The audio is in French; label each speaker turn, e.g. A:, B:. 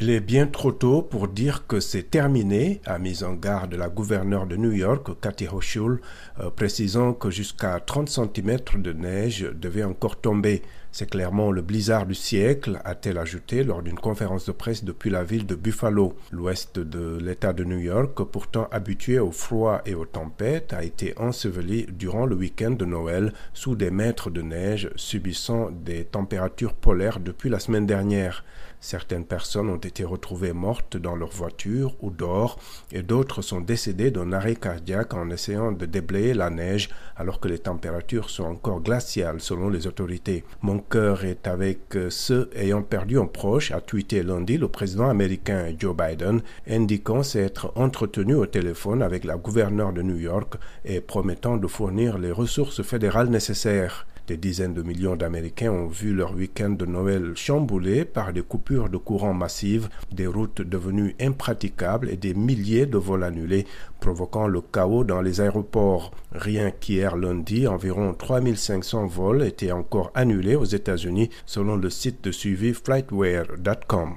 A: Il est bien trop tôt pour dire que c'est terminé, a mis en garde la gouverneure de New York, Cathy Hochul, euh, précisant que jusqu'à 30 cm de neige devait encore tomber. C'est clairement le blizzard du siècle, a-t-elle ajouté lors d'une conférence de presse depuis la ville de Buffalo. L'ouest de l'État de New York, pourtant habitué au froid et aux tempêtes, a été enseveli durant le week-end de Noël sous des mètres de neige, subissant des températures polaires depuis la semaine dernière. Certaines personnes ont été retrouvées mortes dans leur voiture ou dehors et d'autres sont décédées d'un arrêt cardiaque en essayant de déblayer la neige alors que les températures sont encore glaciales selon les autorités. Mon cœur est avec ceux ayant perdu un proche, a tweeté lundi le président américain Joe Biden, indiquant s'être entretenu au téléphone avec la gouverneure de New York et promettant de fournir les ressources fédérales nécessaires. Des dizaines de millions d'Américains ont vu leur week-end de Noël chamboulé par des coupures de courant massives, des routes devenues impraticables et des milliers de vols annulés, provoquant le chaos dans les aéroports. Rien qu'hier lundi, environ 3500 vols étaient encore annulés aux États-Unis selon le site de suivi flightware.com.